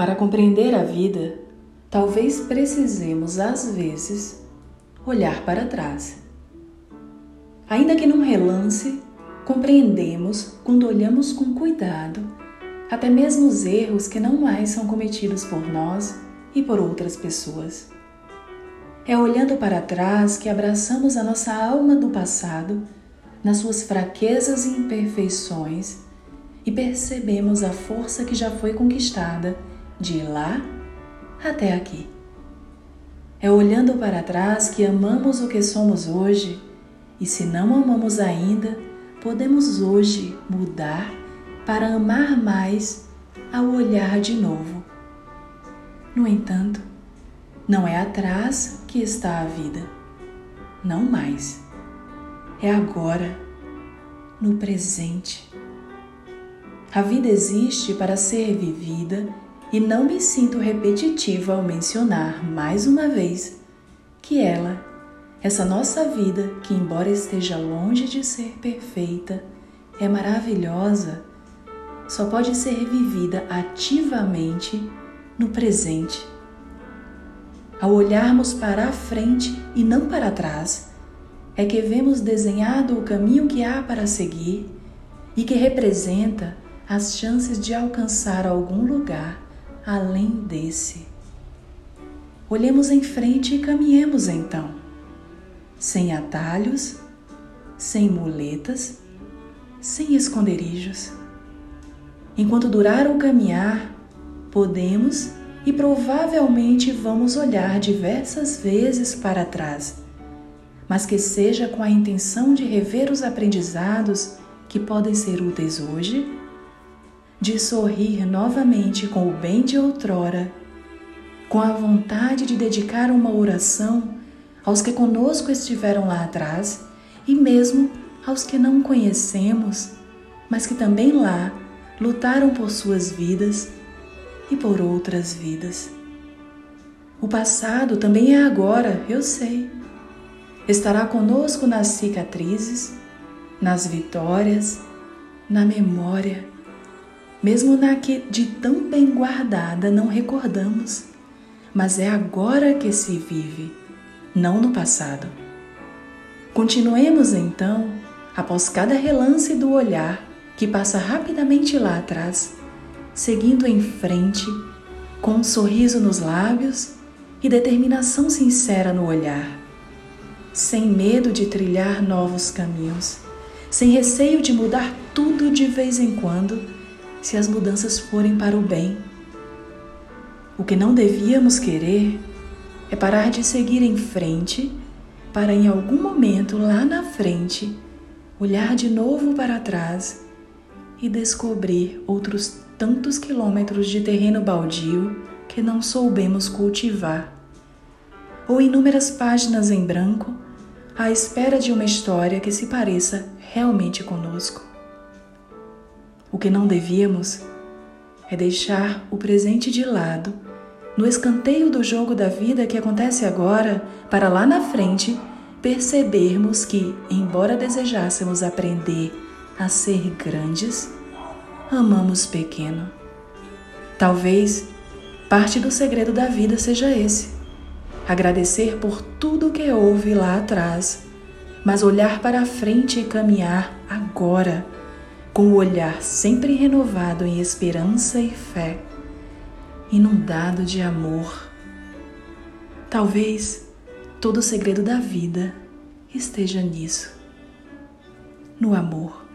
Para compreender a vida, talvez precisemos, às vezes, olhar para trás. Ainda que num relance, compreendemos quando olhamos com cuidado até mesmo os erros que não mais são cometidos por nós e por outras pessoas. É olhando para trás que abraçamos a nossa alma do passado, nas suas fraquezas e imperfeições, e percebemos a força que já foi conquistada de lá até aqui. É olhando para trás que amamos o que somos hoje, e se não amamos ainda, podemos hoje mudar para amar mais ao olhar de novo. No entanto, não é atrás que está a vida, não mais. É agora, no presente. A vida existe para ser vivida e não me sinto repetitiva ao mencionar mais uma vez que ela, essa nossa vida, que embora esteja longe de ser perfeita, é maravilhosa, só pode ser vivida ativamente no presente. Ao olharmos para a frente e não para trás, é que vemos desenhado o caminho que há para seguir e que representa as chances de alcançar algum lugar além desse. Olhemos em frente e caminhemos então, sem atalhos, sem muletas, sem esconderijos. Enquanto durar o caminhar, podemos e provavelmente vamos olhar diversas vezes para trás, mas que seja com a intenção de rever os aprendizados que podem ser úteis hoje de sorrir novamente com o bem de outrora, com a vontade de dedicar uma oração aos que conosco estiveram lá atrás e mesmo aos que não conhecemos, mas que também lá lutaram por suas vidas e por outras vidas. O passado também é agora, eu sei. Estará conosco nas cicatrizes, nas vitórias, na memória mesmo na que de tão bem guardada não recordamos, mas é agora que se vive, não no passado. Continuemos então, após cada relance do olhar que passa rapidamente lá atrás, seguindo em frente, com um sorriso nos lábios e determinação sincera no olhar, sem medo de trilhar novos caminhos, sem receio de mudar tudo de vez em quando se as mudanças forem para o bem. O que não devíamos querer é parar de seguir em frente para em algum momento lá na frente olhar de novo para trás e descobrir outros tantos quilômetros de terreno baldio que não soubemos cultivar, ou inúmeras páginas em branco à espera de uma história que se pareça realmente conosco. O que não devíamos é deixar o presente de lado, no escanteio do jogo da vida que acontece agora, para lá na frente percebermos que, embora desejássemos aprender a ser grandes, amamos pequeno. Talvez parte do segredo da vida seja esse: agradecer por tudo que houve lá atrás, mas olhar para a frente e caminhar agora com o olhar sempre renovado em esperança e fé, inundado de amor. Talvez todo o segredo da vida esteja nisso, no amor.